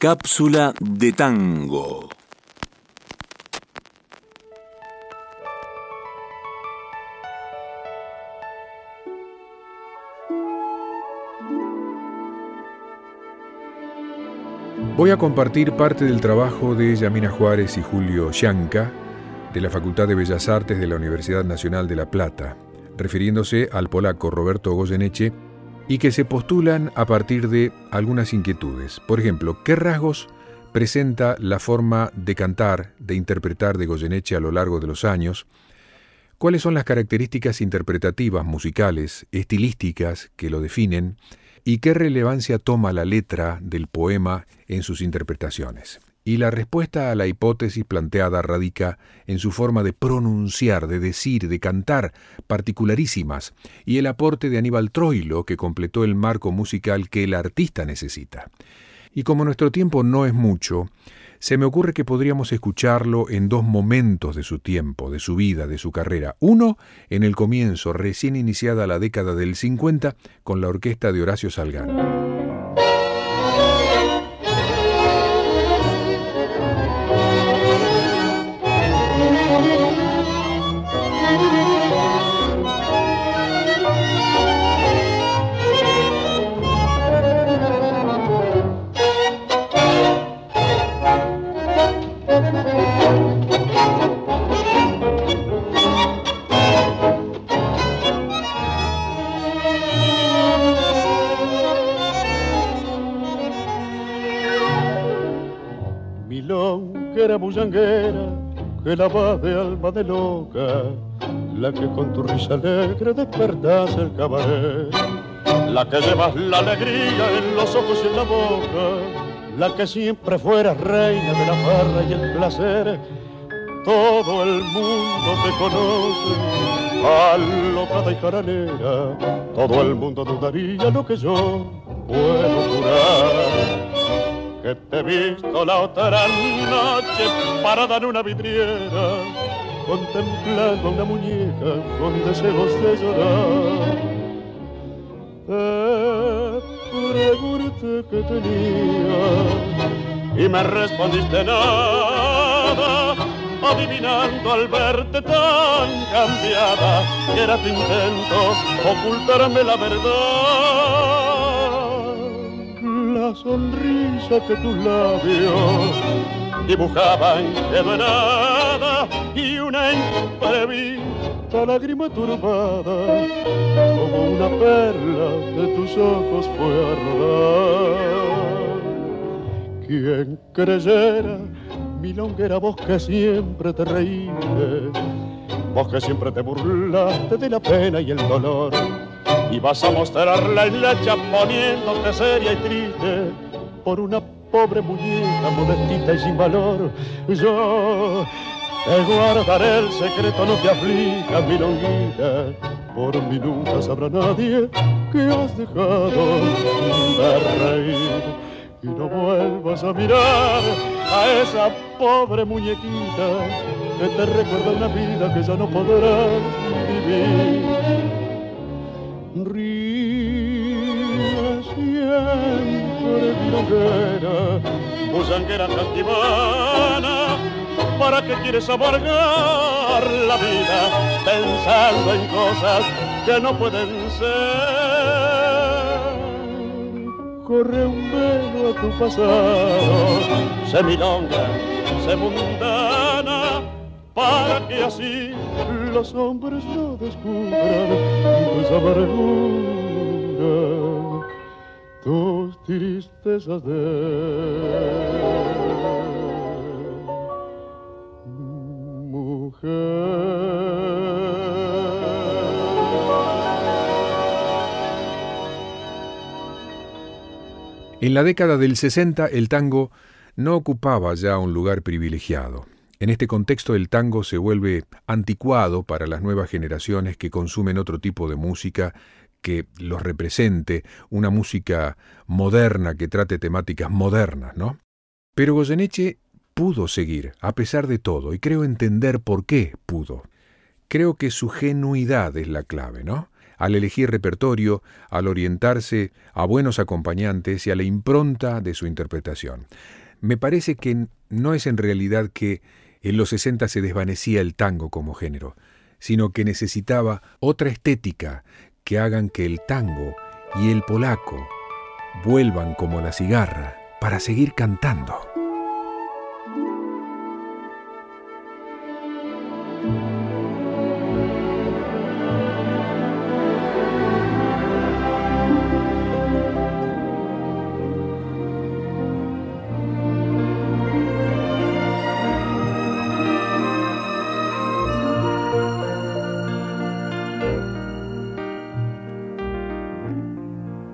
Cápsula de tango. Voy a compartir parte del trabajo de Yamina Juárez y Julio Yanca de la Facultad de Bellas Artes de la Universidad Nacional de La Plata, refiriéndose al polaco Roberto Goyeneche y que se postulan a partir de algunas inquietudes. Por ejemplo, ¿qué rasgos presenta la forma de cantar, de interpretar de Goyeneche a lo largo de los años? ¿Cuáles son las características interpretativas, musicales, estilísticas que lo definen? ¿Y qué relevancia toma la letra del poema en sus interpretaciones? Y la respuesta a la hipótesis planteada radica en su forma de pronunciar, de decir, de cantar particularísimas, y el aporte de Aníbal Troilo que completó el marco musical que el artista necesita. Y como nuestro tiempo no es mucho, se me ocurre que podríamos escucharlo en dos momentos de su tiempo, de su vida, de su carrera. Uno, en el comienzo, recién iniciada la década del 50, con la orquesta de Horacio Salgán. Que la va de alma de loca, la que con tu risa alegre despertas el cabaret, la que llevas la alegría en los ojos y en la boca, la que siempre fuera reina de la farra y el placer. Todo el mundo te conoce, alocada y caranera, todo el mundo dudaría lo que yo puedo jurar que te he visto la otra noche parada en una vidriera, contemplando una muñeca con deseos de llorar. Te pregunté que tenía y me respondiste nada, adivinando al verte tan cambiada que era tu intento ocultarme la verdad la sonrisa que tus labios dibujaban quedó nada y una imprevista lágrima turbada como una perla de tus ojos fue a rodar. Quien creyera mi longuera voz que siempre te reíste, vos que siempre te burlaste de la pena y el dolor y vas a mostrarla en la poniéndote seria y triste por una pobre muñeca modestita y sin valor. Yo te guardaré el secreto, no te aflijas, mi longuita, por mí nunca sabrá nadie que has dejado de reír. Y no vuelvas a mirar a esa pobre muñequita que te recuerda una vida que ya no podrás vivir ríe siempre milonguera, busanguera cantimana, ¿para qué quieres amargar la vida pensando en cosas que no pueden ser? Corre un velo a tu pasado, se milonga, se mundana, para que así los hombres no descubran tus amarguras, tus tristezas de mujer. En la década del 60 el tango no ocupaba ya un lugar privilegiado. En este contexto el tango se vuelve anticuado para las nuevas generaciones que consumen otro tipo de música que los represente, una música moderna que trate temáticas modernas, ¿no? Pero Goyeneche pudo seguir, a pesar de todo, y creo entender por qué pudo. Creo que su genuidad es la clave, ¿no? al elegir repertorio, al orientarse a buenos acompañantes y a la impronta de su interpretación. Me parece que no es en realidad que en los 60 se desvanecía el tango como género, sino que necesitaba otra estética que hagan que el tango y el polaco vuelvan como la cigarra para seguir cantando.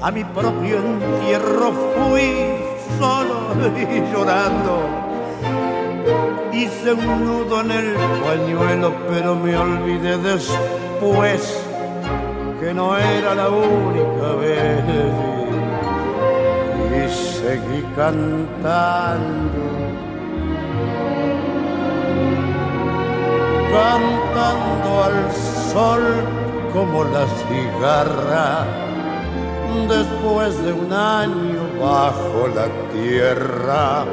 a mi propio entierro fui solo y llorando. Hice un nudo en el pañuelo, pero me olvidé después que no era la única vez. Y seguí cantando, cantando al sol como la cigarra después de un año bajo la tierra,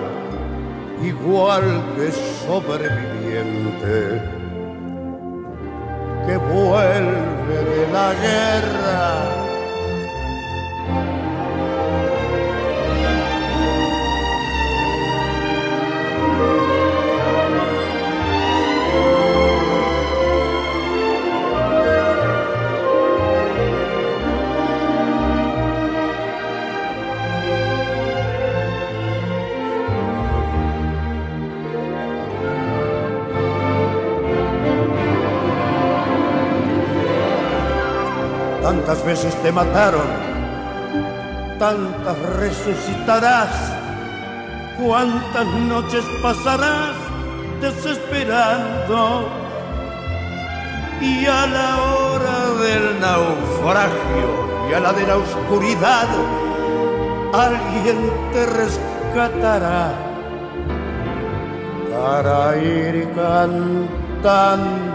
igual que sobreviviente que vuelve de la guerra tantas veces te mataron, tantas resucitarás, cuántas noches pasarás desesperando. Y a la hora del naufragio y a la de la oscuridad, alguien te rescatará para ir cantando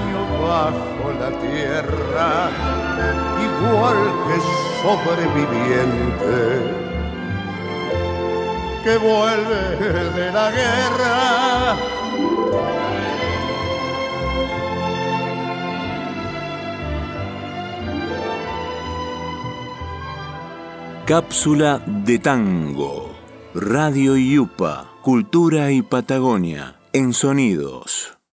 bajo la tierra, igual que sobreviviente que vuelve de la guerra. Cápsula de tango. Radio Yupa, Cultura y Patagonia, en sonidos.